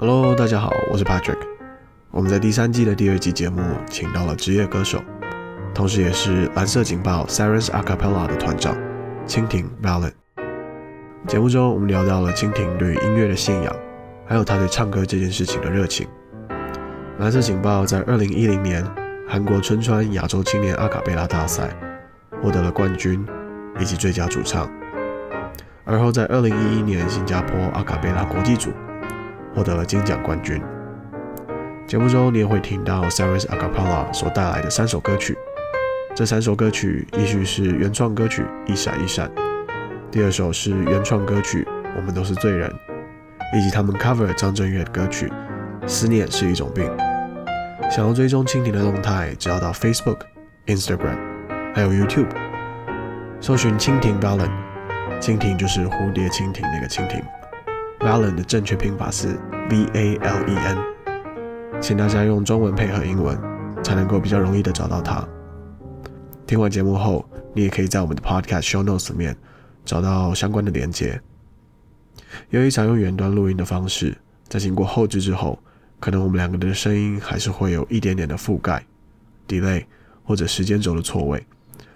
Hello，大家好，我是 Patrick。我们在第三季的第二集节目，请到了职业歌手，同时也是蓝色警报 Sirens Acapella 的团长蜻蜓 Valen。节目中，我们聊到了蜻蜓对音乐的信仰，还有他对唱歌这件事情的热情。蓝色警报在二零一零年韩国春川亚洲青年阿卡贝拉大赛获得了冠军以及最佳主唱，而后在二零一一年新加坡阿卡贝拉国际组。获得了金奖冠军。节目中你也会听到 Sirens Acapella 所带来的三首歌曲，这三首歌曲依序是原创歌曲《一闪一闪》，第二首是原创歌曲《我们都是罪人》，以及他们 cover 张震岳的歌曲《思念是一种病》。想要追踪蜻蜓的动态，只要到 Facebook、Instagram 还有 YouTube，搜寻蜻蜓 Valen，蜻蜓就是蝴蝶蜻蜓那个蜻蜓。Valen 的正确拼法是 V A L E N，请大家用中文配合英文，才能够比较容易的找到它。听完节目后，你也可以在我们的 Podcast Show Notes 里面找到相关的连接。由于采用远端录音的方式，在经过后置之后，可能我们两个人的声音还是会有一点点的覆盖、delay 或者时间轴的错位，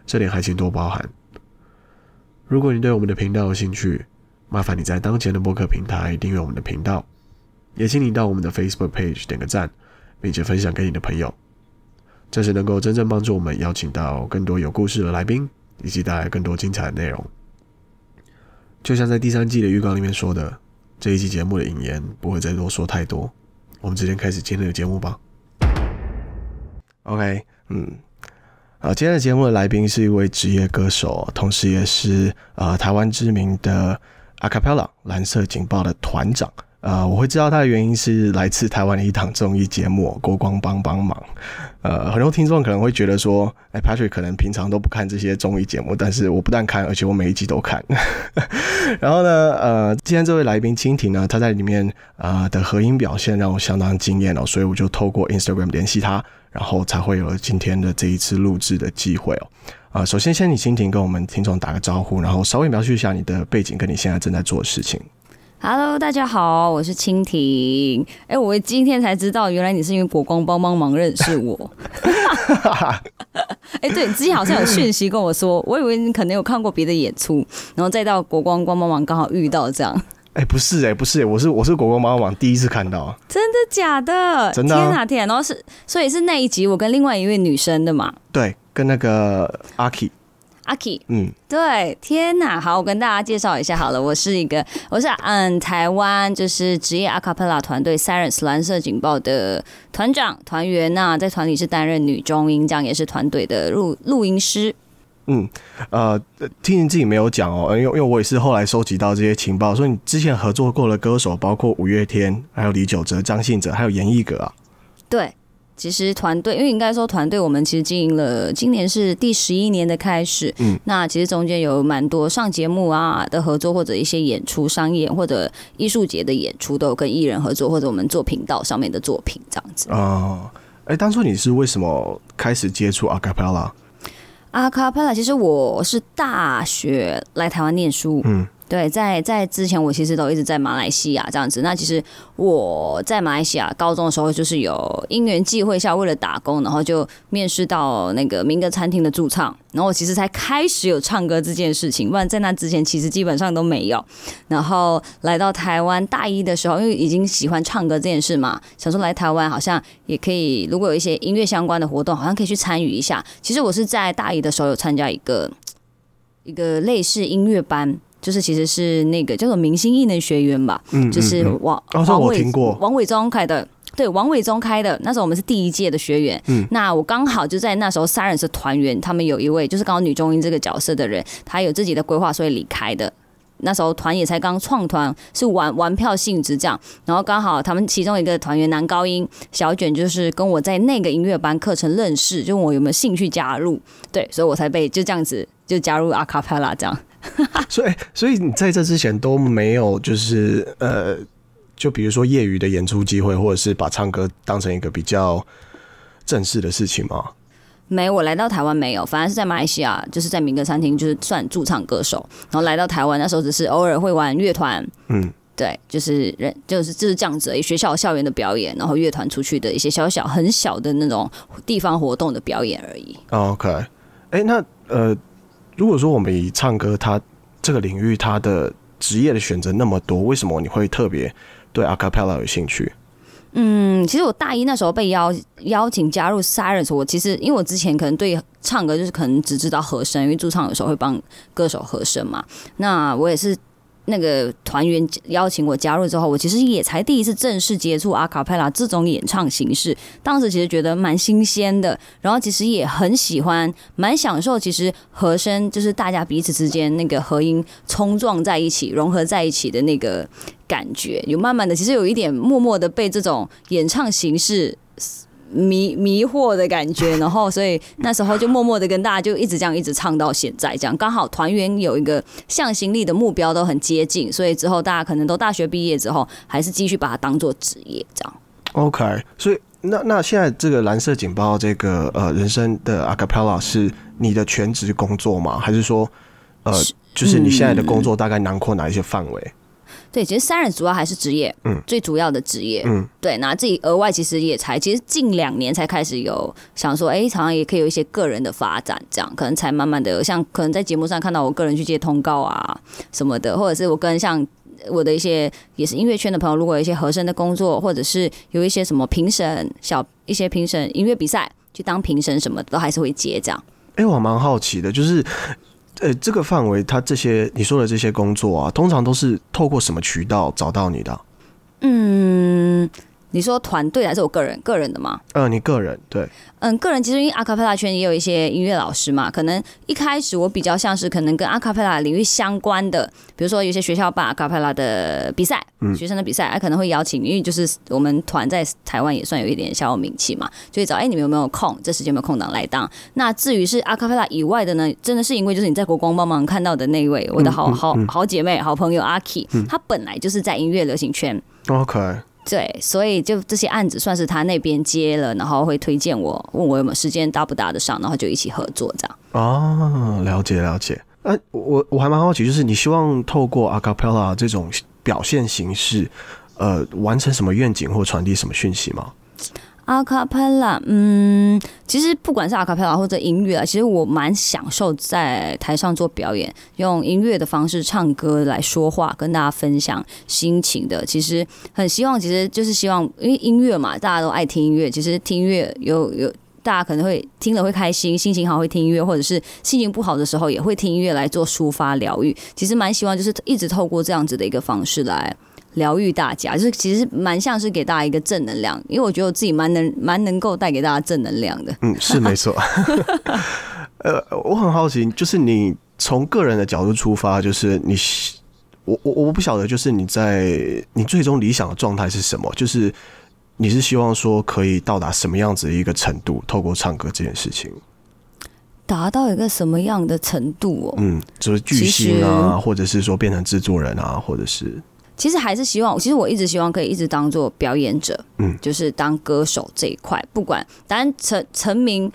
这点还请多包涵。如果你对我们的频道有兴趣，麻烦你在当前的播客平台订阅我们的频道，也请你到我们的 Facebook page 点个赞，并且分享给你的朋友，这是能够真正帮助我们邀请到更多有故事的来宾，以及带来更多精彩的内容。就像在第三季的预告里面说的，这一期节目的引言不会再多说太多，我们直接开始今天的节目吧。OK，嗯，啊，今天的节目的来宾是一位职业歌手，同时也是啊、呃、台湾知名的。Acapella 蓝色警报的团长，呃，我会知道他的原因是来自台湾的一档综艺节目《国光帮帮忙》。呃，很多听众可能会觉得说，哎，Patrick 可能平常都不看这些综艺节目，但是我不但看，而且我每一集都看。然后呢，呃，今天这位来宾蜻蜓呢，他在里面呃的合音表现让我相当惊艳哦，所以我就透过 Instagram 联系他，然后才会有今天的这一次录制的机会哦。啊、呃，首先先你蜻蜓跟我们听众打个招呼，然后稍微描述一下你的背景跟你现在正在做的事情。Hello，大家好，我是蜻蜓。哎，我今天才知道，原来你是因为国光帮帮忙认识我。哎，对，之前好像有讯息跟我说，我以为你可能有看过别的演出，然后再到国光帮帮忙刚好遇到这样。哎，不是哎、欸，不是、欸，我是我是国光帮帮忙第一次看到。真的假的？真的、啊。天哪天啊，然后是所以是那一集我跟另外一位女生的嘛？对。跟那个阿 Key，阿 Key，嗯，对，天哪，好，我跟大家介绍一下好了，我是一个，我是嗯台湾就是职业阿卡贝拉团队 Sirens 蓝色警报的团长团员呐，在团里是担任女中音，这样也是团队的录录音师。嗯，呃，听你自己没有讲哦，因为因为我也是后来收集到这些情报，所以你之前合作过的歌手包括五月天，还有李玖哲、张信哲，还有严艺格啊，对。其实团队，因为应该说团队，我们其实经营了，今年是第十一年的开始。嗯，那其实中间有蛮多上节目啊的合作，或者一些演出、商演或者艺术节的演出，都有跟艺人合作，或者我们做频道上面的作品这样子。哦，哎，当初你是为什么开始接触 Acapella？Acapella，其实我是大学来台湾念书。嗯。对，在在之前，我其实都一直在马来西亚这样子。那其实我在马来西亚高中的时候，就是有因缘际会下，为了打工，然后就面试到那个民歌餐厅的驻唱，然后我其实才开始有唱歌这件事情。不然在那之前，其实基本上都没有。然后来到台湾大一的时候，因为已经喜欢唱歌这件事嘛，想说来台湾好像也可以，如果有一些音乐相关的活动，好像可以去参与一下。其实我是在大一的时候有参加一个一个类似音乐班。就是其实是那个叫做明星艺能学院吧，嗯，就是王王伟王伟忠开的，对，王伟忠开的。那时候我们是第一届的学员，嗯，那我刚好就在那时候 Sirens 团员，他们有一位就是刚好女中音这个角色的人，他有自己的规划，所以离开的。那时候团也才刚创团，是玩玩票性质这样，然后刚好他们其中一个团员男高音小卷，就是跟我在那个音乐班课程认识，就问我有没有兴趣加入，对，所以我才被就这样子就加入 Acapella 这样。所以，所以你在这之前都没有，就是呃，就比如说业余的演出机会，或者是把唱歌当成一个比较正式的事情吗？没，我来到台湾没有，反而是在马来西亚，就是在民歌餐厅，就是算驻唱歌手。然后来到台湾那时候，只是偶尔会玩乐团，嗯，对，就是人就是就是这样子，学校校园的表演，然后乐团出去的一些小小很小的那种地方活动的表演而已。OK，哎，那呃，如果说我们以唱歌，它这个领域，它的职业的选择那么多，为什么你会特别对 Acapella 有兴趣？嗯，其实我大一那时候被邀邀请加入 Sirens，我其实因为我之前可能对唱歌就是可能只知道和声，因为驻唱有时候会帮歌手和声嘛，那我也是。那个团员邀请我加入之后，我其实也才第一次正式接触阿卡贝拉这种演唱形式。当时其实觉得蛮新鲜的，然后其实也很喜欢，蛮享受。其实和声就是大家彼此之间那个和音冲撞在一起、融合在一起的那个感觉，有慢慢的，其实有一点默默的被这种演唱形式。迷迷惑的感觉，然后所以那时候就默默的跟大家就一直这样一直唱到现在，这样刚好团员有一个向心力的目标都很接近，所以之后大家可能都大学毕业之后还是继续把它当做职业这样。OK，所以那那现在这个蓝色警报这个呃人生的 Acapella 是你的全职工作吗？还是说呃就是你现在的工作大概囊括哪一些范围？对，其实 Sirens 主要还是职业，嗯，最主要的职业，嗯，对，那自己额外其实也才，其实近两年才开始有想说，哎，好像也可以有一些个人的发展，这样可能才慢慢的，像可能在节目上看到我个人去接通告啊什么的，或者是我跟像我的一些也是音乐圈的朋友，如果有一些和声的工作，或者是有一些什么评审小一些评审音乐比赛去当评审什么的，都还是会接这样。哎，我蛮好奇的，就是。呃，这个范围，他这些你说的这些工作啊，通常都是透过什么渠道找到你的？嗯。你说团队还是我个人个人的吗？呃，你个人对，嗯，个人其实因为阿卡贝拉圈也有一些音乐老师嘛，可能一开始我比较像是可能跟阿卡贝拉领域相关的，比如说有些学校办阿卡贝拉的比赛，嗯，学生的比赛，他可能会邀请，因为就是我们团在台湾也算有一点小有名气嘛，就会找哎，你们有没有空？这时间有没有空档来当？那至于是阿卡贝拉以外的呢，真的是因为就是你在国光帮忙看到的那一位，我的好好好姐妹、好朋友阿 Key，她本来就是在音乐流行圈，OK。对，所以就这些案子算是他那边接了，然后会推荐我，问我有没有时间搭不搭得上，然后就一起合作这样。哦，了解了解。哎、啊，我我还蛮好奇，就是你希望透过 Acapella 这种表现形式，呃，完成什么愿景或传递什么讯息吗？阿卡贝拉，嗯，其实不管是阿卡贝拉或者音乐啊，其实我蛮享受在台上做表演，用音乐的方式唱歌来说话，跟大家分享心情的。其实很希望，其实就是希望，因为音乐嘛，大家都爱听音乐。其实听音乐有有，大家可能会听了会开心，心情好会听音乐，或者是心情不好的时候也会听音乐来做抒发疗愈。其实蛮希望，就是一直透过这样子的一个方式来。疗愈大家，就是其实蛮像是给大家一个正能量，因为我觉得我自己蛮能蛮能够带给大家正能量的。嗯，是没错。呃，我很好奇，就是你从个人的角度出发，就是你，我我我不晓得，就是你在你最终理想的状态是什么？就是你是希望说可以到达什么样子的一个程度，透过唱歌这件事情，达到一个什么样的程度哦？嗯，就是巨星啊，或者是说变成制作人啊，或者是。其实还是希望，其实我一直希望可以一直当做表演者，嗯，就是当歌手这一块，不管当然成成名。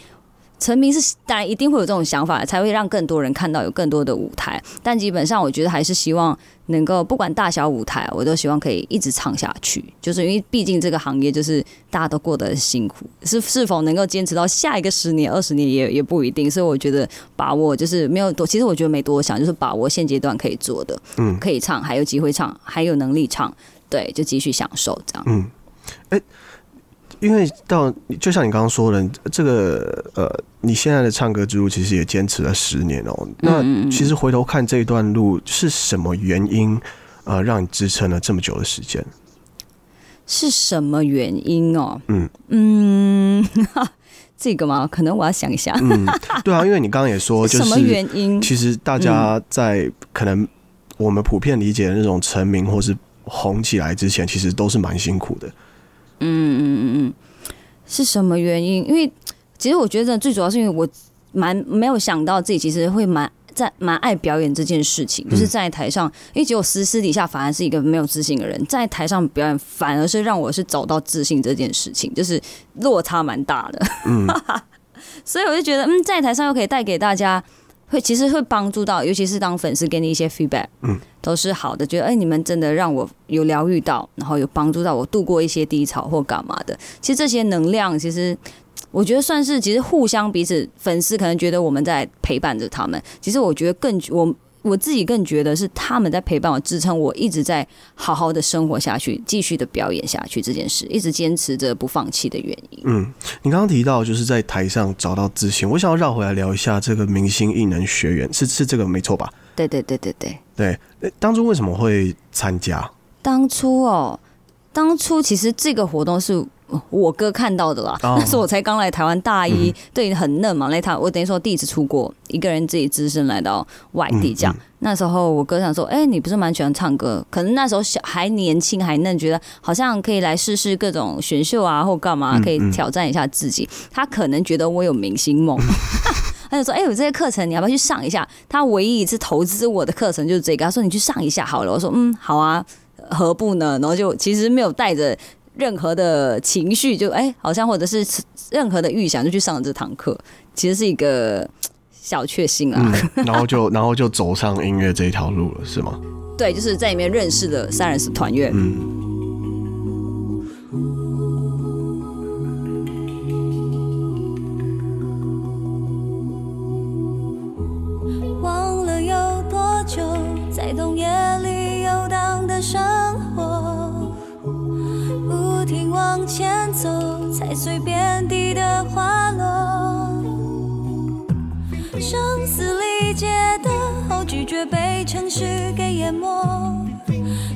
成名是当然一定会有这种想法，才会让更多人看到有更多的舞台。但基本上，我觉得还是希望能够不管大小舞台，我都希望可以一直唱下去。就是因为毕竟这个行业就是大家都过得很辛苦，是是否能够坚持到下一个十年、二十年也也不一定。所以我觉得把握就是没有多，其实我觉得没多想，就是把握现阶段可以做的，嗯，可以唱，还有机会唱，还有能力唱，对，就继续享受这样。嗯，哎、欸。因为到就像你刚刚说的，这个呃，你现在的唱歌之路其实也坚持了十年哦。那其实回头看这一段路，是什么原因呃让你支撑了这么久的时间？是什么原因哦？嗯嗯，这个嘛？可能我要想一下。嗯，对啊，因为你刚刚也说，就是什么原因？其实大家在可能我们普遍理解的那种成名或是红起来之前，其实都是蛮辛苦的。嗯嗯嗯嗯，是什么原因？因为 其实我觉得最主要是因为我蛮没有想到自己其实会蛮在蛮爱表演这件事情，就是在台上，因为只有私私底下反而是一个没有自信的人，在台上表演反而是让我是找到自信这件事情，就是落差蛮大的。嗯，所以我就觉得，嗯，在台上又可以带给大家会其实会帮助到，尤其是当粉丝给你一些 feedback，嗯，都是好的，觉得哎，你们真的让我有疗愈到，然后有帮助到我度过一些低潮或干嘛的。其实这些能量，其实我觉得算是其实互相彼此，粉丝可能觉得我们在陪伴着他们，其实我觉得更我。我自己更觉得是他们在陪伴我，支撑我一直在好好的生活下去，继续的表演下去这件事，一直坚持着不放弃的原因。嗯，你刚刚提到就是在台上找到自信，我想要绕回来聊一下这个明星艺能学员，是是这个没错吧？对对对对对对。当初为什么会参加？当初哦，当初其实这个活动是。我哥看到的啦，oh. 那时候我才刚来台湾大一，嗯、对，很嫩嘛。那他，我等于说第一次出国，一个人自己只身来到外地这样。那时候我哥想说，哎、欸，你不是蛮喜欢唱歌？可能那时候小还年轻还嫩，觉得好像可以来试试各种选秀啊，或干嘛，可以挑战一下自己。他可能觉得我有明星梦，他就说，哎、欸，有这些课程，你要不要去上一下？他唯一一次投资我的课程就是这个，他说你去上一下好了。我说，嗯，好啊，何不呢？然后就其实没有带着。任何的情绪就哎、欸，好像或者是任何的预想就去上了这堂课，其实是一个小确幸啊、嗯。然后就 然后就走上音乐这一条路了，是吗？对，就是在里面认识了 Silence 团员。嗯。前走，踩碎遍地的花落。声嘶力竭的后拒绝被城市给淹没，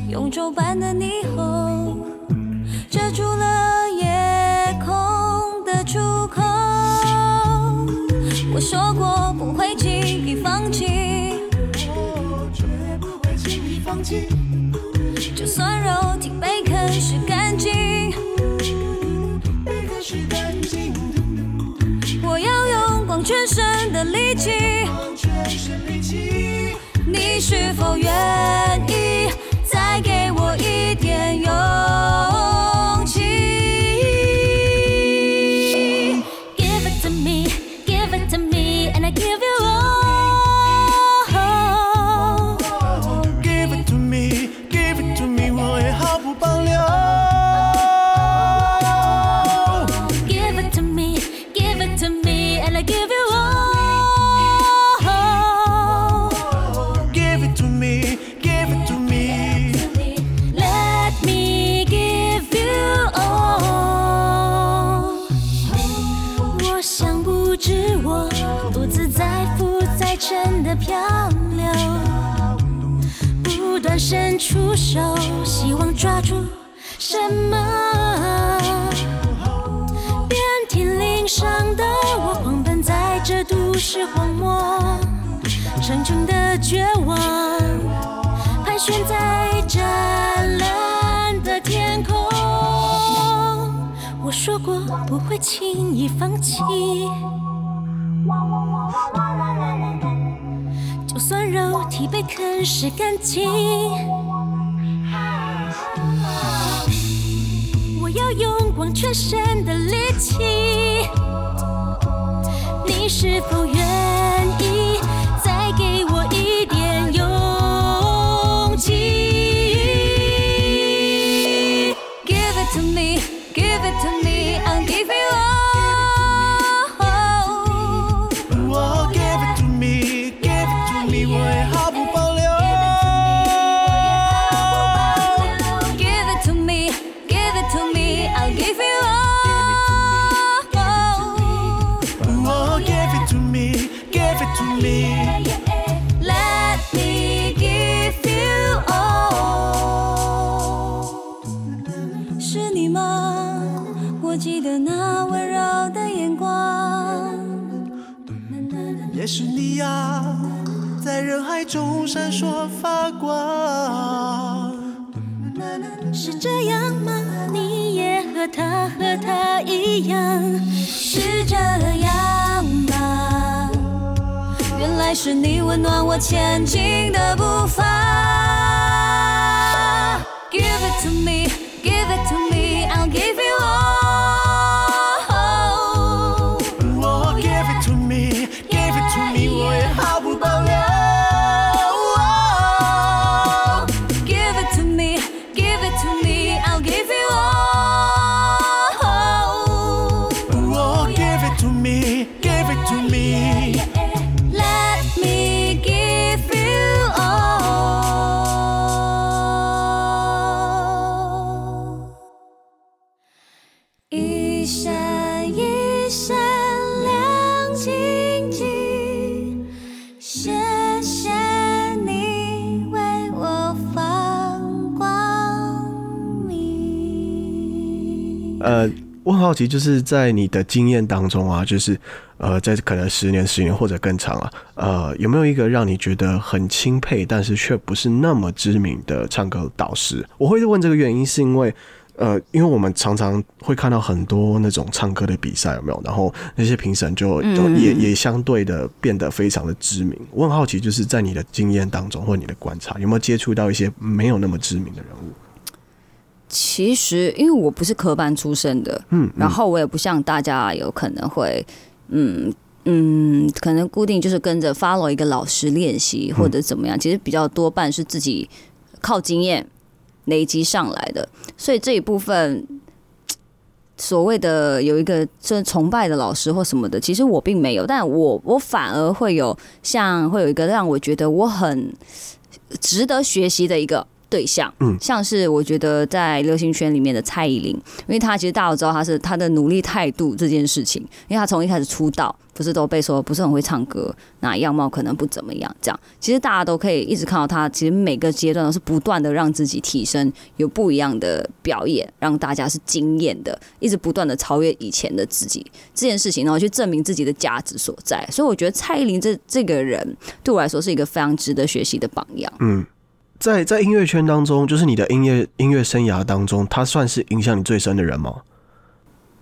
永昼般的霓虹遮住了夜空的出口。我说过不会轻易放弃，我绝不会轻易放弃，就算肉体被用全身的力气，你是否愿意抓住什么？遍体鳞伤的我，狂奔在这都市荒漠，沉重的绝望，盘旋在湛蓝的天空。我说过不会轻易放弃。就算肉体被啃食干净，用全身的力气，你是否愿中闪烁发光，是这样吗？你也和他和他一样，是这样吗？原来是你温暖我前进的步伐。好奇，就是在你的经验当中啊，就是呃，在可能十年、十年或者更长啊，呃，有没有一个让你觉得很钦佩，但是却不是那么知名的唱歌导师？我会问这个原因，是因为。呃，因为我们常常会看到很多那种唱歌的比赛，有没有？然后那些评审就就也也相对的变得非常的知名。我很好奇，就是在你的经验当中或你的观察，有没有接触到一些没有那么知名的人物？其实，因为我不是科班出身的，嗯，然后我也不像大家有可能会，嗯嗯，可能固定就是跟着 follow 一个老师练习或者怎么样。其实比较多半是自己靠经验。累积上来的，所以这一部分所谓的有一个这崇拜的老师或什么的，其实我并没有，但我我反而会有像会有一个让我觉得我很值得学习的一个对象，嗯，像是我觉得在流行圈里面的蔡依林，因为她其实大家都知道她是她的努力态度这件事情，因为她从一开始出道。不是都被说不是很会唱歌，那样貌可能不怎么样。这样其实大家都可以一直看到她，其实每个阶段都是不断的让自己提升，有不一样的表演，让大家是惊艳的，一直不断的超越以前的自己这件事情，然后去证明自己的价值所在。所以我觉得蔡依林这这个人对我来说是一个非常值得学习的榜样。嗯，在在音乐圈当中，就是你的音乐音乐生涯当中，他算是影响你最深的人吗？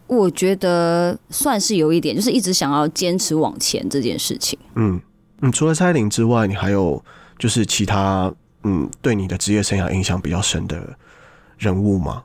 我觉得算是有一点，就是一直想要坚持往前这件事情。嗯嗯，除了蔡依林之外，你还有就是其他嗯对你的职业生涯影响比较深的人物吗？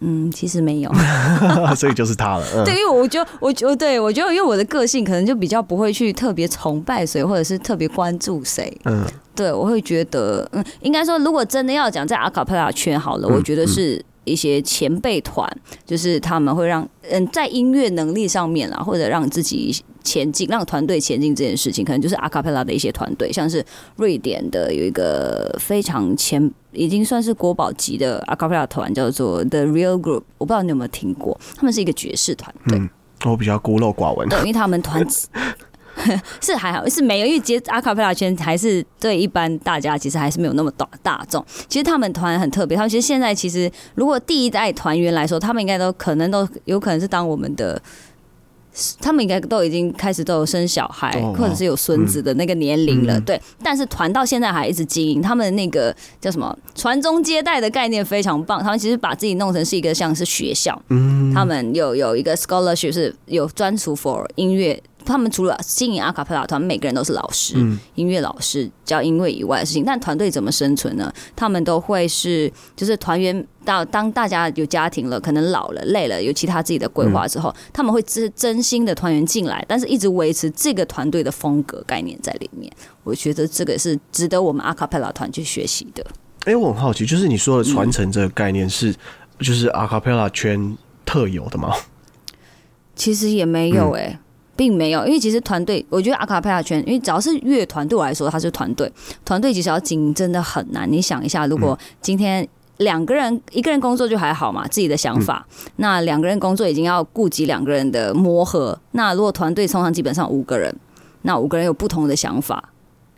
嗯，其实没有，所以就是他了。嗯、对，因为我觉得，我觉得，对我觉得，因为我的个性可能就比较不会去特别崇拜谁，或者是特别关注谁。嗯，对，我会觉得，嗯，应该说，如果真的要讲在阿卡贝拉圈好了，嗯、我觉得是。嗯一些前辈团，就是他们会让嗯，在音乐能力上面啊，或者让自己前进，让团队前进这件事情，可能就是阿卡贝拉的一些团队，像是瑞典的有一个非常前，已经算是国宝级的阿卡贝拉团，叫做 The Real Group，我不知道你有没有听过，他们是一个爵士团队。嗯，我比较孤陋寡闻，对，因为他们团。是还好，是没有，因为接阿卡贝拉圈还是对一般大家其实还是没有那么大大众。其实他们团很特别，他们其实现在其实如果第一代团员来说，他们应该都可能都有可能是当我们的，他们应该都已经开始都有生小孩或者是有孙子的那个年龄了。对，但是团到现在还一直经营，他们那个叫什么传宗接代的概念非常棒。他们其实把自己弄成是一个像是学校，他们有有一个 scholarship 是有专属 for 音乐。他们除了经营阿卡贝拉团，每个人都是老师，嗯、音乐老师教音乐以外的事情。但团队怎么生存呢？他们都会是，就是团员到当大家有家庭了，可能老了累了，有其他自己的规划之后，嗯、他们会真真心的团员进来，但是一直维持这个团队的风格概念在里面。我觉得这个是值得我们阿卡贝拉团去学习的。哎、欸，我很好奇，就是你说的传承这个概念是，嗯、就是阿卡贝拉圈特有的吗？其实也没有哎、欸。嗯并没有，因为其实团队，我觉得阿卡贝拉圈，因为只要是乐团，对我来说，它是团队。团队其实要经营真的很难。你想一下，如果今天两个人，一个人工作就还好嘛，自己的想法。那两个人工作已经要顾及两个人的磨合。那如果团队通常基本上五个人，那五个人有不同的想法，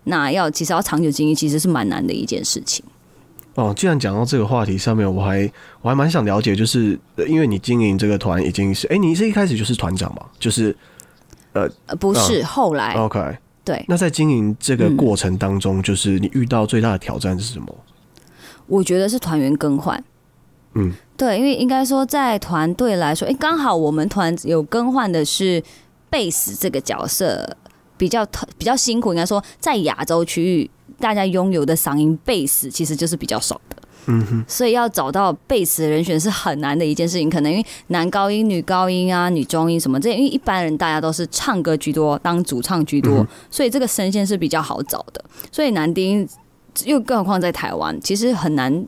那要其实要长久经营，其实是蛮难的一件事情。哦，既然讲到这个话题上面，我还我还蛮想了解，就是因为你经营这个团已经是，哎，你是一开始就是团长嘛，就是。呃，不是，后来，OK，对。那在经营这个过程当中，就是你遇到最大的挑战是什么？我觉得是团员更换。嗯，对，因为应该说在团队来说，哎，刚好我们团有更换的是贝斯这个角色，比较特比较辛苦。应该说，在亚洲区域，大家拥有的嗓音贝斯其实就是比较少的。嗯哼，所以要找到贝斯的人选是很难的一件事情，可能因为男高音、女高音啊、女中音什么这，因为一般人大家都是唱歌居多，当主唱居多，所以这个声线是比较好找的。所以男低音又更何况在台湾，其实很难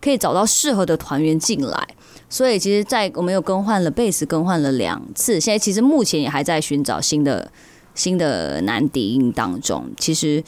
可以找到适合的团员进来。所以其实，在我们又更换了贝斯，更换了两次，现在其实目前也还在寻找新的新的男低音当中。其实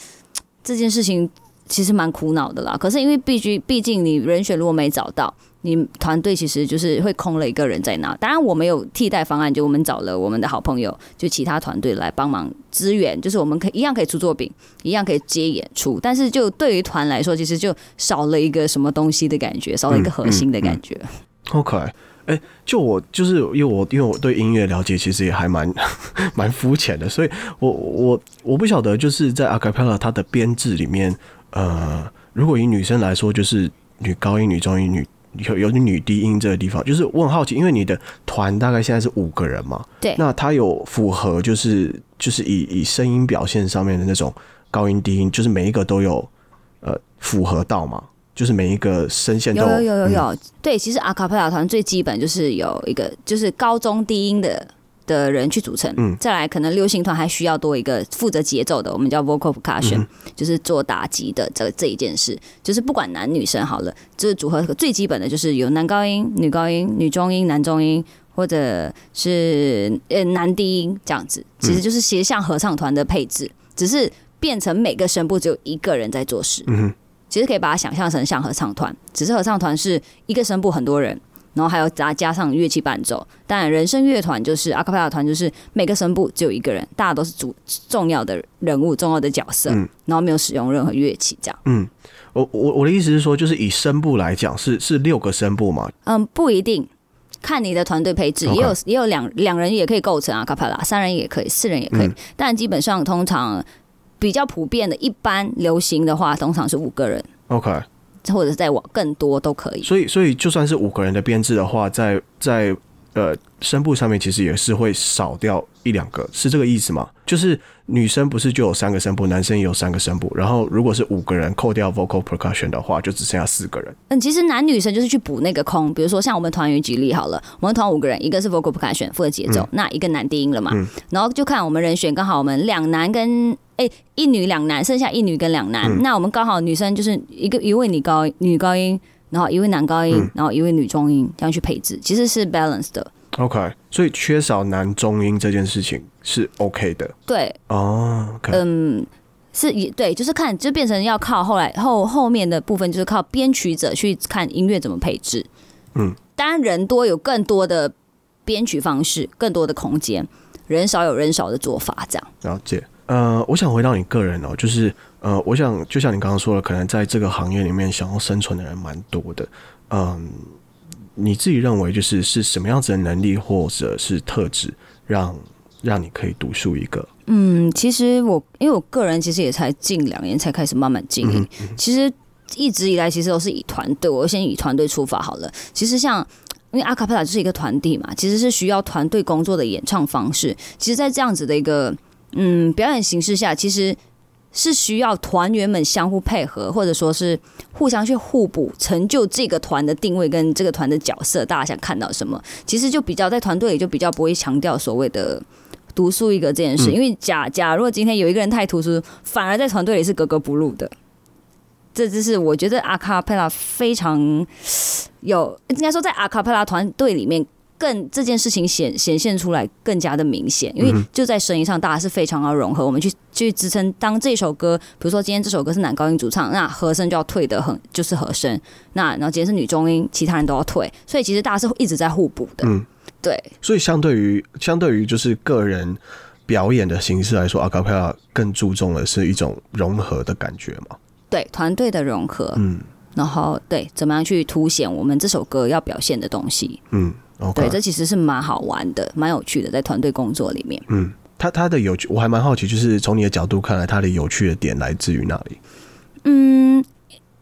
这件事情。其实蛮苦恼的啦，可是因为必须毕竟你人选如果没找到，你团队其实就是会空了一个人在那。当然我们有替代方案，就我们找了我们的好朋友，就其他团队来帮忙支援，就是我们可以一样可以出作品，一样可以接演出。但是就对于团来说，其实就少了一个什么东西的感觉，少了一个核心的感觉。嗯嗯嗯、OK，哎、欸，就我就是因为我因为我对音乐了解其实也还蛮 蛮肤浅的，所以我我我不晓得就是在 acapella 它的编制里面，呃，如果以女生来说，就是女高音、女中音、女有有女低音这个地方，就是我很好奇，因为你的团大概现在是五个人嘛，对，那它有符合就是就是以以声音表现上面的那种高音低音，就是每一个都有呃符合到吗？就是每一个声线都有有有有有，嗯、对，其实阿卡贝拉团最基本就是有一个就是高中低音的的人去组成，嗯，再来可能流行团还需要多一个负责节奏的，我们叫 vocal percussion，嗯、就是做打击的这这一件事，就是不管男女生好了，就是组合最基本的就是有男高音、女高音、女中音、男中音，或者是呃男低音这样子，其实就是斜向合唱团的配置，只是变成每个声部只有一个人在做事，嗯。其实可以把它想象成像合唱团，只是合唱团是一个声部很多人，然后还有加加上乐器伴奏。但人声乐团就是阿卡贝拉团，就是每个声部只有一个人，大家都是主重要的人物、重要的角色，嗯、然后没有使用任何乐器这样。嗯，我我我的意思是说，就是以声部来讲，是是六个声部吗？嗯，不一定，看你的团队配置.也有也有两两人也可以构成阿卡帕拉，三人也可以，四人也可以，嗯、但基本上通常。比较普遍的，一般流行的话，通常是五个人，OK，或者再往更多都可以。所以，所以就算是五个人的编制的话，在在呃声部上面，其实也是会少掉一两个，是这个意思吗？就是女生不是就有三个声部，男生也有三个声部，然后如果是五个人扣掉 vocal percussion 的话，就只剩下四个人。嗯，其实男女生就是去补那个空，比如说像我们团员举例好了，我们团五个人，一个是 vocal percussion 负责节奏，嗯、那一个男低音了嘛，嗯、然后就看我们人选，刚好我们两男跟。哎、欸，一女两男，剩下一女跟两男。嗯、那我们刚好女生就是一个一位女高女高音，然后一位男高音，嗯、然后一位女中音，这样去配置，其实是 balance 的。OK，所以缺少男中音这件事情是 OK 的。对，哦，okay、嗯，是也对，就是看就变成要靠后来后后面的部分，就是靠编曲者去看音乐怎么配置。嗯，当然人多有更多的编曲方式，更多的空间，人少有人少的做法，这样。了解。呃，我想回到你个人哦，就是呃，我想就像你刚刚说的，可能在这个行业里面想要生存的人蛮多的。嗯、呃，你自己认为就是是什么样子的能力或者是特质，让让你可以独树一格？嗯，其实我因为我个人其实也才近两年才开始慢慢经营，其实一直以来其实都是以团队，我先以团队出发好了。其实像因为阿卡贝拉就是一个团体嘛，其实是需要团队工作的演唱方式。其实，在这样子的一个嗯，表演形式下其实是需要团员们相互配合，或者说是互相去互补，成就这个团的定位跟这个团的角色。大家想看到什么？其实就比较在团队里就比较不会强调所谓的独树一格这件事，因为假假如果今天有一个人太突出，反而在团队里是格格不入的。这只是我觉得阿卡贝拉非常有，应该说在阿卡贝拉团队里面。更这件事情显显现出来更加的明显，因为就在声音上，大家是非常要融合。我们去去支撑，当这首歌，比如说今天这首歌是男高音主唱，那和声就要退的很，就是和声。那然后今天是女中音，其他人都要退，所以其实大家是一直在互补的。嗯，对。所以相对于相对于就是个人表演的形式来说，阿卡贝拉更注重的是一种融合的感觉嘛？对，团队的融合。嗯，然后对，怎么样去凸显我们这首歌要表现的东西？嗯。对，这其实是蛮好玩的，蛮有趣的，在团队工作里面。嗯，他他的有趣，我还蛮好奇，就是从你的角度看来，他的有趣的点来自于哪里？嗯。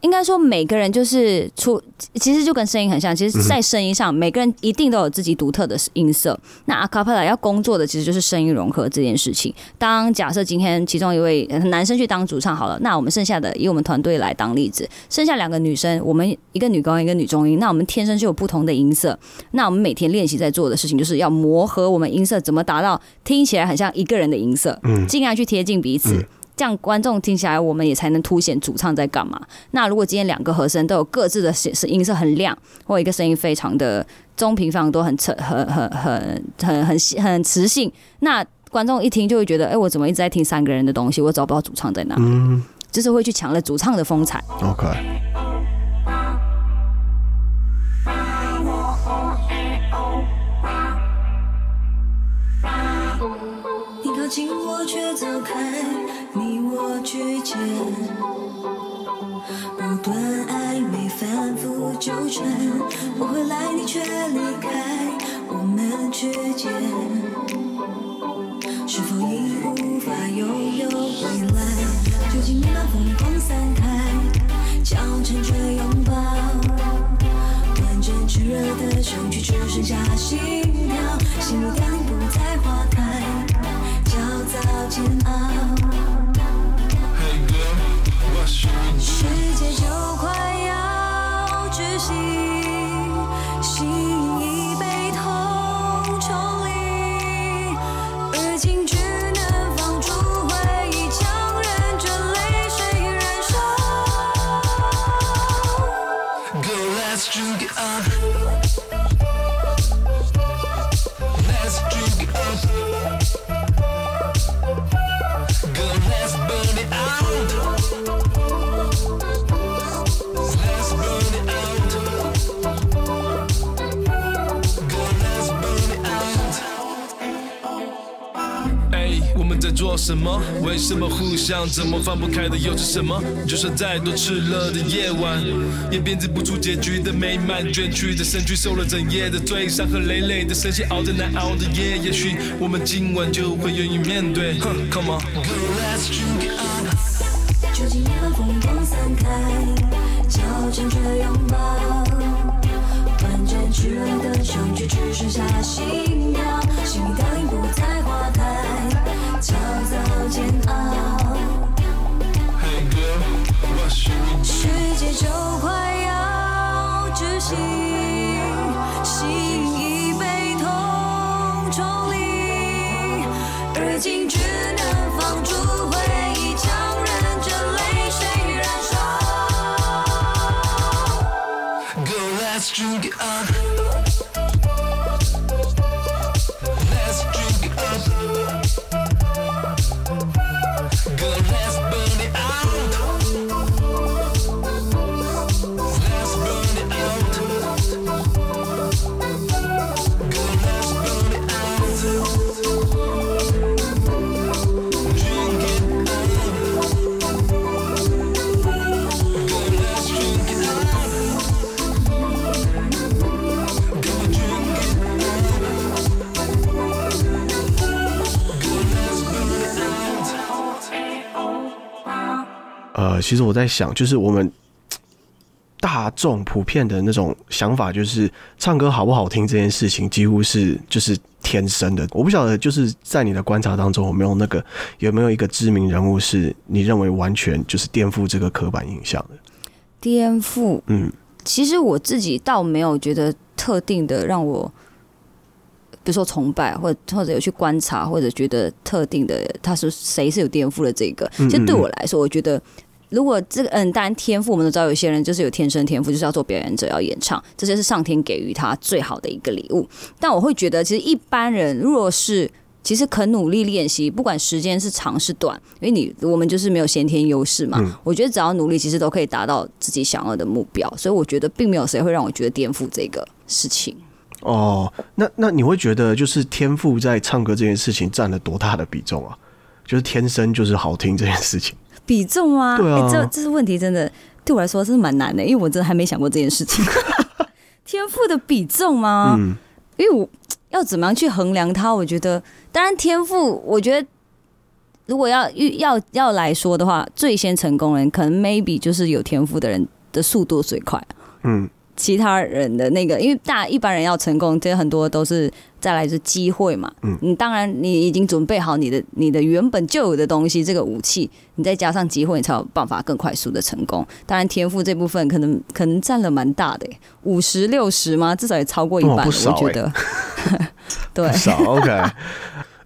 应该说，每个人就是出，其实就跟声音很像。其实，在声音上，每个人一定都有自己独特的音色。那阿卡帕拉要工作的，其实就是声音融合这件事情。当假设今天其中一位男生去当主唱好了，那我们剩下的以我们团队来当例子，剩下两个女生，我们一个女高音，一个女中音，那我们天生就有不同的音色。那我们每天练习在做的事情，就是要磨合我们音色，怎么达到听起来很像一个人的音色，尽量去贴近彼此。这样观众听起来，我们也才能凸显主唱在干嘛。那如果今天两个和声都有各自的显示音色很亮，或一个声音非常的中频，非常多很沉、很很很很很很磁性，那观众一听就会觉得，哎，我怎么一直在听三个人的东西？我找不到主唱在哪？嗯，就是会去抢了主唱的风采。OK。你靠近我却走开。我拒绝，不断暧昧反复。纠缠，我回来你却离开，我们之间是否已无法拥有未来？究竟你把疯狂散开，交缠着拥抱，完整炙热的相聚只剩下心跳，心如凋零不再花开，焦躁煎熬。什么？为什么互相怎么放不开的又是什么？就算再多炽热的夜晚，也编织不出结局的美满。卷曲的身躯受了整夜的罪，伤痕累累的身心熬着难熬的夜。也许我们今晚就会愿意面对。哼，Come on。究竟把疯狂散开，交缠着拥抱，完整炙热的相聚只剩下心跳，心跳世其实我在想，就是我们大众普遍的那种想法，就是唱歌好不好听这件事情，几乎是就是天生的。我不晓得，就是在你的观察当中，有没有那个有没有一个知名人物是你认为完全就是颠覆这个刻板印象的？颠覆，嗯，其实我自己倒没有觉得特定的让我，比如说崇拜，或者或者有去观察，或者觉得特定的他是谁是有颠覆了这个。其实对我来说，我觉得。如果这个嗯，当然天赋我们都知道，有些人就是有天生天赋，就是要做表演者，要演唱，这些是上天给予他最好的一个礼物。但我会觉得，其实一般人如果是其实肯努力练习，不管时间是长是短，因为你我们就是没有先天优势嘛。嗯、我觉得只要努力，其实都可以达到自己想要的目标。所以我觉得并没有谁会让我觉得颠覆这个事情。哦，那那你会觉得就是天赋在唱歌这件事情占了多大的比重啊？就是天生就是好听这件事情。比重啊，欸、这这是问题，真的对我来说真的蛮难的，因为我真的还没想过这件事情。天赋的比重吗？嗯，因为我要怎么样去衡量它？我觉得，当然天赋，我觉得如果要要要来说的话，最先成功人可能 maybe 就是有天赋的人的速度最快。嗯。其他人的那个，因为大一般人要成功，其实很多都是再来是机会嘛。嗯，你当然你已经准备好你的你的原本就有的东西，这个武器，你再加上机会，你才有办法更快速的成功。当然天赋这部分可能可能占了蛮大的，五十六十吗？至少也超过一半，哦欸、我觉得。对，少 OK。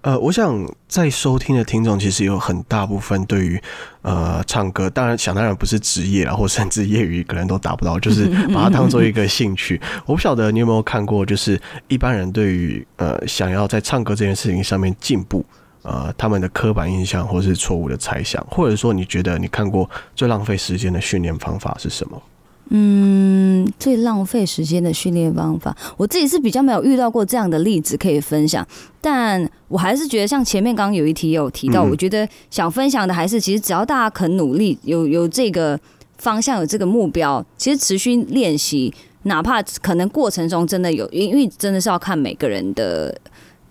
呃，我想在收听的听众其实有很大部分对于呃唱歌，当然想当然不是职业啦，或甚至业余可能都达不到，就是 把它当做一个兴趣。我不晓得你有没有看过，就是一般人对于呃想要在唱歌这件事情上面进步，呃他们的刻板印象或是错误的猜想，或者说你觉得你看过最浪费时间的训练方法是什么？嗯，最浪费时间的训练方法，我自己是比较没有遇到过这样的例子可以分享，但我还是觉得像前面刚刚有一题有提到，我觉得想分享的还是，其实只要大家肯努力，有有这个方向，有这个目标，其实持续练习，哪怕可能过程中真的有，因为真的是要看每个人的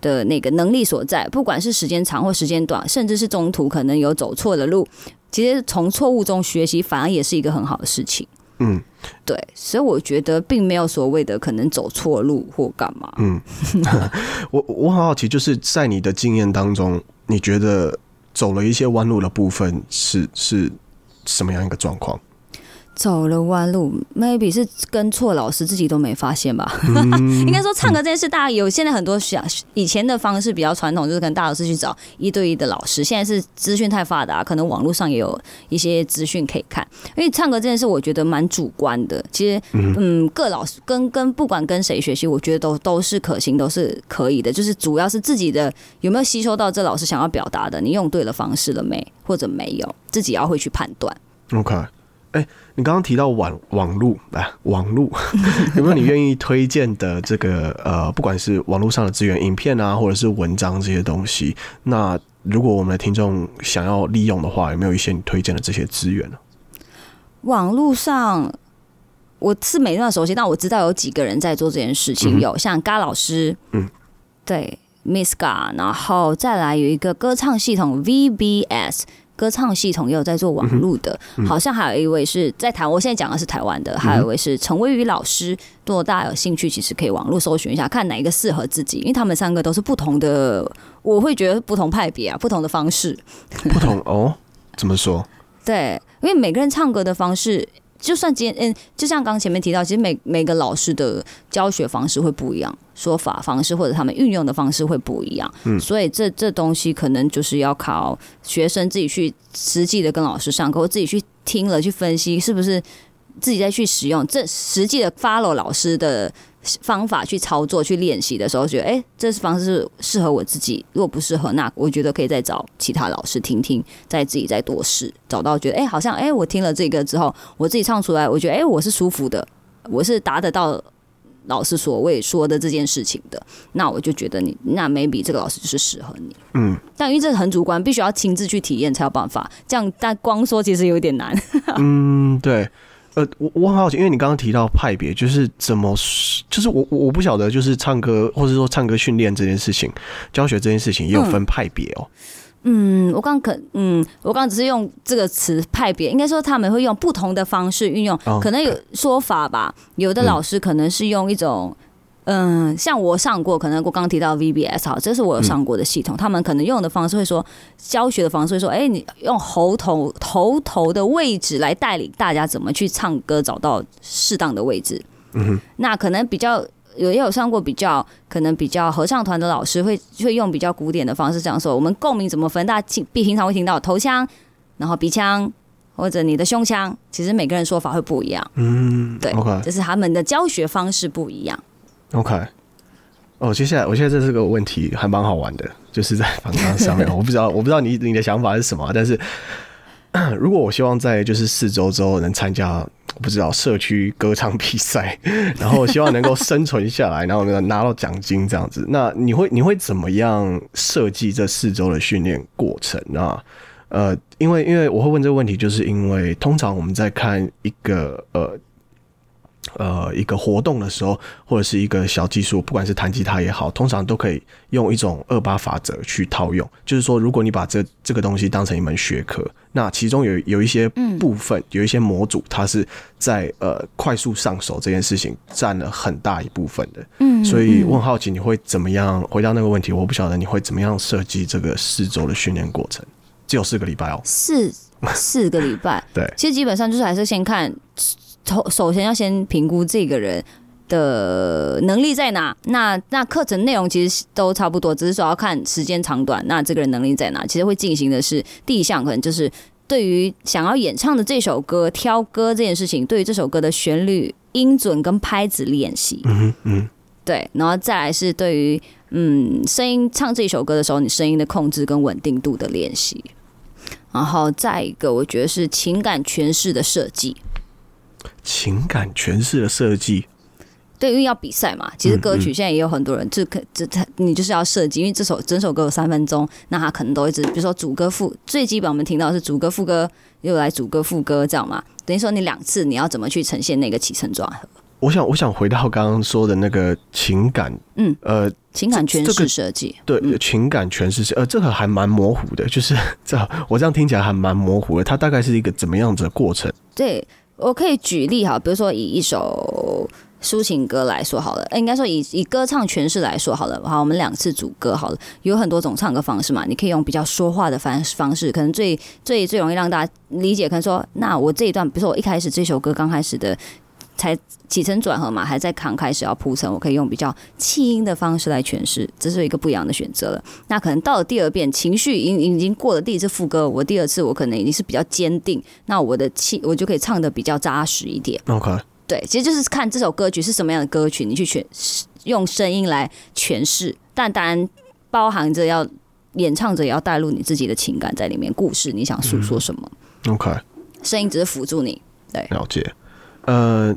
的那个能力所在，不管是时间长或时间短，甚至是中途可能有走错的路，其实从错误中学习反而也是一个很好的事情。嗯，对，所以我觉得并没有所谓的可能走错路或干嘛。嗯，我我很好奇，就是在你的经验当中，你觉得走了一些弯路的部分是是什么样一个状况？走了弯路，maybe 是跟错老师，自己都没发现吧。嗯、应该说唱歌这件事，大家有现在很多想以前的方式比较传统，就是跟大老师去找一对一的老师。现在是资讯太发达，可能网络上也有一些资讯可以看。因为唱歌这件事，我觉得蛮主观的。其实，嗯，各老师跟跟不管跟谁学习，我觉得都都是可行，都是可以的。就是主要是自己的有没有吸收到这老师想要表达的，你用对了方式了没，或者没有，自己要会去判断。OK。哎、欸，你刚刚提到网网路来网路，有没有你愿意推荐的这个呃，不管是网络上的资源、影片啊，或者是文章这些东西？那如果我们的听众想要利用的话，有没有一些你推荐的这些资源呢？网络上我是没那么熟悉，但我知道有几个人在做这件事情，嗯、有像嘎老师，嗯，对，Miss Ga，然后再来有一个歌唱系统 VBS。歌唱系统也有在做网络的，嗯嗯、好像还有一位是在台，我现在讲的是台湾的，还有一位是陈威宇老师。如果大家有兴趣，其实可以网络搜寻一下，看哪一个适合自己，因为他们三个都是不同的，我会觉得不同派别啊，不同的方式。不同哦？怎么说？对，因为每个人唱歌的方式。就算今天嗯，就像刚前面提到，其实每每个老师的教学方式会不一样，说法方式或者他们运用的方式会不一样，嗯，所以这这东西可能就是要靠学生自己去实际的跟老师上课，或自己去听了去分析，是不是自己再去使用，这实际的 follow 老师的。方法去操作去练习的时候，觉得哎，这是方式适合我自己。如果不适合，那我觉得可以再找其他老师听听，再自己再多试，找到觉得哎，好像哎，我听了这个之后，我自己唱出来，我觉得哎，我是舒服的，我是达得到老师所谓说的这件事情的。那我就觉得你那 maybe 这个老师就是适合你。嗯，但因为这个很主观，必须要亲自去体验才有办法。这样但光说其实有点难。嗯，对。呃，我我很好奇，因为你刚刚提到派别，就是怎么，就是我我不晓得，就是唱歌或者说唱歌训练这件事情，教学这件事情也有分派别哦。嗯，我刚可，嗯，我刚刚只是用这个词派别，应该说他们会用不同的方式运用，可能有说法吧。有的老师可能是用一种。嗯，像我上过，可能我刚刚提到 VBS 好，这是我有上过的系统。嗯、他们可能用的方式会说，教学的方式会说，哎、欸，你用喉头头头的位置来带领大家怎么去唱歌，找到适当的位置。嗯哼，那可能比较有也有上过比较可能比较合唱团的老师会会用比较古典的方式这样说，我们共鸣怎么分？大家听平常会听到头腔，然后鼻腔或者你的胸腔，其实每个人说法会不一样。嗯，对.就是他们的教学方式不一样。OK，哦，接下来我现在这是个问题，还蛮好玩的，就是在访纲上面，我不知道，我不知道你你的想法是什么，但是如果我希望在就是四周之后能参加，我不知道社区歌唱比赛，然后希望能够生存下来，然后能拿到奖金这样子，那你会你会怎么样设计这四周的训练过程啊？呃，因为因为我会问这个问题，就是因为通常我们在看一个呃。呃，一个活动的时候，或者是一个小技术，不管是弹吉他也好，通常都可以用一种二八法则去套用。就是说，如果你把这这个东西当成一门学科，那其中有有一些部分，嗯、有一些模组，它是在呃快速上手这件事情占了很大一部分的。嗯，所以我很好奇，你会怎么样回答那个问题？我不晓得你会怎么样设计这个四周的训练过程，只有四个礼拜哦，四四个礼拜。对，其实基本上就是还是先看。首先要先评估这个人的能力在哪，那那课程内容其实都差不多，只是说要看时间长短。那这个人能力在哪？其实会进行的是第一项，可能就是对于想要演唱的这首歌，挑歌这件事情，对于这首歌的旋律、音准跟拍子练习。嗯嗯，对，然后再来是对于嗯声音唱这首歌的时候，你声音的控制跟稳定度的练习。然后再一个，我觉得是情感诠释的设计。情感诠释的设计，对，因为要比赛嘛。其实歌曲现在也有很多人，就可这他你就是要设计，因为这首整首歌有三分钟，那他可能都一直，比如说主歌副最基本，我们听到的是主歌副歌，又来主歌副歌这样嘛。等于说你两次你要怎么去呈现那个起承转合？我想我想回到刚刚说的那个情感，嗯，呃，情感诠释设计，这个、对，嗯、情感诠释设呃，这个还蛮模糊的，就是这我这样听起来还蛮模糊的，它大概是一个怎么样子的过程？对，我可以举例哈，比如说以一首。抒情歌来说好了，应该说以以歌唱诠释来说好了，好，我们两次主歌好了，有很多种唱歌方式嘛，你可以用比较说话的方方式，可能最最最容易让大家理解，可能说，那我这一段，比如说我一开始这首歌刚开始的才起承转合嘛，还在刚开始要铺陈，我可以用比较气音的方式来诠释，这是一个不一样的选择了。那可能到了第二遍，情绪已经已经过了第一次副歌，我第二次我可能已经是比较坚定，那我的气我就可以唱的比较扎实一点。OK。对，其实就是看这首歌曲是什么样的歌曲，你去选用声音来诠释，但当然包含着要演唱者也要带入你自己的情感在里面，故事你想诉说什么、嗯、？OK，声音只是辅助你。对，了解。呃，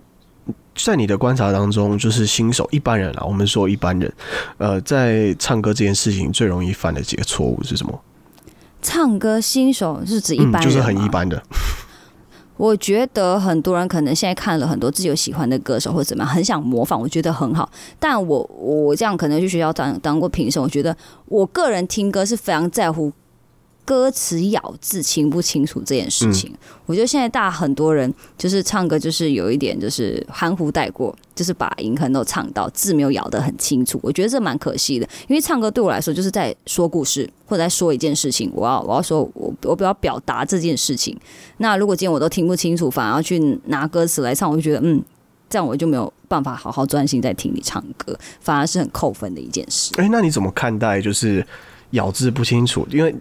在你的观察当中，就是新手一般人啊，我们说一般人，呃，在唱歌这件事情最容易犯的几个错误是什么？唱歌新手是指一般人、嗯，就是很一般的。我觉得很多人可能现在看了很多自己有喜欢的歌手或者怎么样，很想模仿，我觉得很好。但我我这样可能去学校当当过评审，我觉得我个人听歌是非常在乎。歌词咬字清不清楚这件事情，嗯、我觉得现在大很多人就是唱歌，就是有一点就是含糊带过，就是把音可能都唱到字没有咬得很清楚。我觉得这蛮可惜的，因为唱歌对我来说就是在说故事或者在说一件事情。我要我要说我我比较表达这件事情。那如果今天我都听不清楚，反而要去拿歌词来唱，我就觉得嗯，这样我就没有办法好好专心在听你唱歌，反而是很扣分的一件事。哎、欸，那你怎么看待就是？咬字不清楚，因为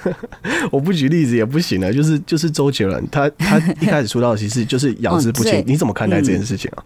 我不举例子也不行了。就是就是周杰伦，他他一开始出道其实就是 咬字不清。哦、你怎么看待这件事情啊？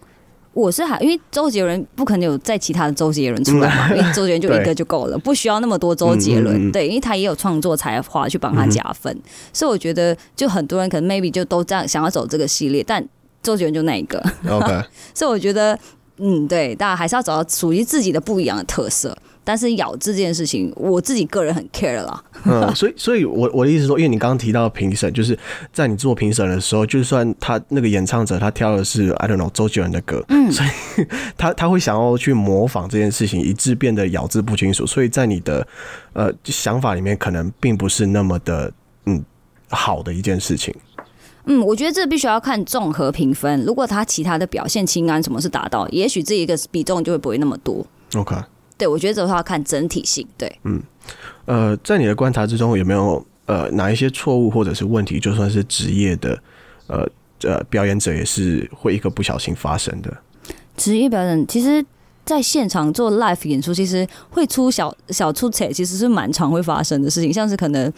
我是还因为周杰伦不可能有再其他的周杰伦出来嘛，因为周杰伦就一个就够了，不需要那么多周杰伦。对，因为他也有创作才华去帮他加分，嗯、所以我觉得就很多人可能 maybe 就都这样想要走这个系列，但周杰伦就那一个。OK，所以我觉得嗯，对，大家还是要找到属于自己的不一样的特色。但是咬字这件事情，我自己个人很 care 啦。嗯，所以，所以我我的意思说，因为你刚刚提到评审，就是在你做评审的时候，就算他那个演唱者他挑的是 I don't know 周杰伦的歌，嗯，所以他他会想要去模仿这件事情，以致变得咬字不清楚。所以在你的呃想法里面，可能并不是那么的嗯好的一件事情。嗯，我觉得这必须要看综合评分。如果他其他的表现、情感什么是达到，也许这一个比重就会不会那么多。OK。对，我觉得这话要看整体性。对，嗯，呃，在你的观察之中，有没有呃哪一些错误或者是问题，就算是职业的呃呃表演者，也是会一个不小心发生的？职业表演，其实在现场做 live 演出，其实会出小小出彩，其实是蛮常会发生的事情。像是可能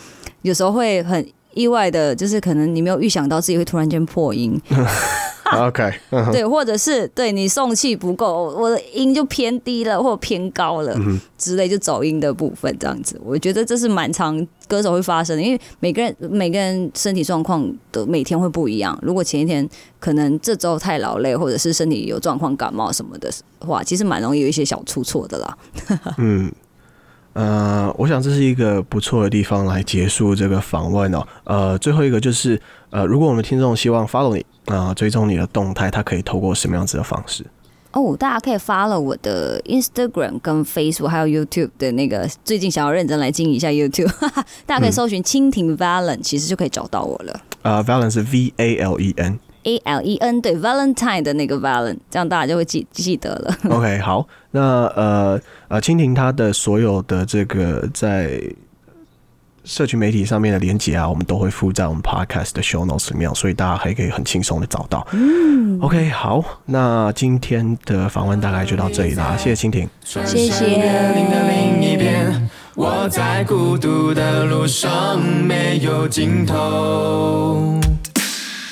有时候会很意外的，就是可能你没有预想到自己会突然间破音。OK，对，或者是对你送气不够，我的音就偏低了或偏高了之类，就走音的部分这样子。我觉得这是蛮常歌手会发生的，因为每个人每个人身体状况都每天会不一样。如果前一天可能这周太劳累，或者是身体有状况感冒什么的话，其实蛮容易有一些小出错的啦。嗯。呃，我想这是一个不错的地方来结束这个访问哦。呃，最后一个就是，呃，如果我们听众希望 follow 你啊，呃，追踪你的动态，他可以透过什么样子的方式？哦，大家可以 follow 我的 Instagram 跟 Facebook，还有 YouTube 的那个。最近想要认真来经营一下 YouTube，大家可以搜寻蜻蜓 Valen，其实就可以找到我了。啊，呃，Valen 是 V A L E N。A L E N 对 Valentine 的那个 Valen，这样大家就会记记得了。OK，好，那呃呃，蜻蜓它的所有的这个在社群媒体上面的连接啊，我们都会附在我们 Podcast 的 Show Notes 里面，所以大家还可以很轻松的找到。嗯，OK，好，那今天的访问大概就到这里啦，谢谢蜻蜓，谢谢。我在孤独的路上没有尽头。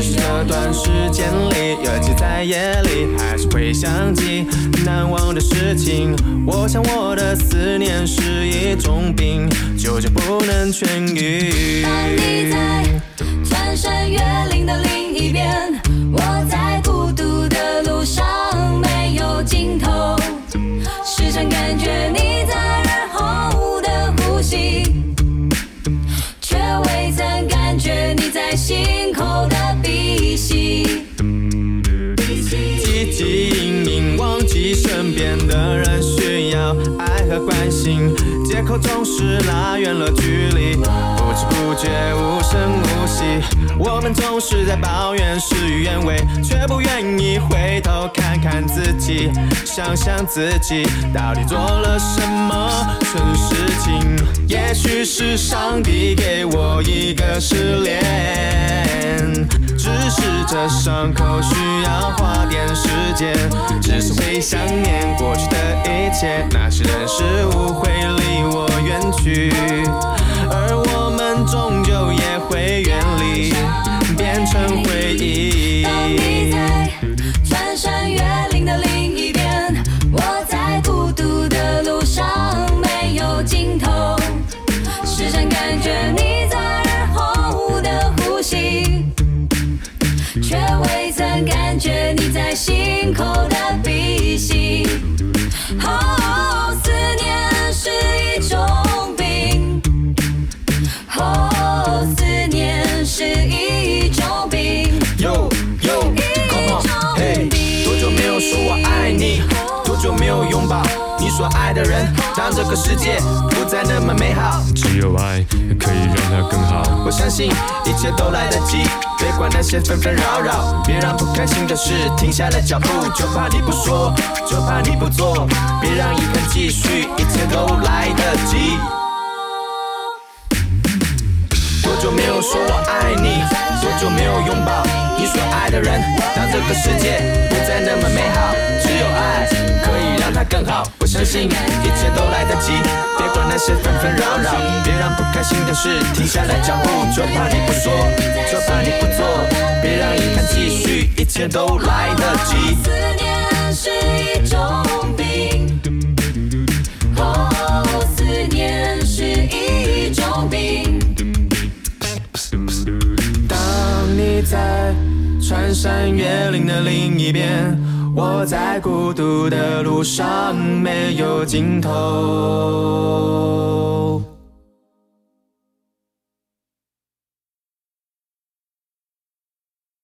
只是这段时间里，尤其在夜里，还是。会想起难忘的事情。我想我的思念是一种病，久久不能痊愈。当你在穿山越岭的另一边，我在口总是拉远了距离，不知不觉无声无息。我们总是在抱怨事与愿违，却不愿意回头看看自己，想想自己到底做了什么蠢事情。也许是上帝给我一个试炼。只是这伤口需要花点时间，只是会想念过去的一切，那些人事物会离我远去，而我们终究也会远离，变成回忆。的人，让这个世界不再那么美好，只有爱可以让它更好。我相信一切都来得及，别管那些纷纷扰扰，别让不开心的事停下了脚步，就怕你不说，就怕你不做，别让遗憾继续，一切都来得及。多久没有说我爱你？多久没有拥抱你所爱的人？当这个世界不再那么美好，只有爱可以让它更好。我相信一切都来得及，别管那些纷纷扰扰，别让不开心的事停下来脚步，就怕你不说，就怕你不做，别让遗憾继续，一切都来得及。思念是一种病，哦，思念是一种病。在穿山越岭的另一边。我在孤独的路上没有尽头。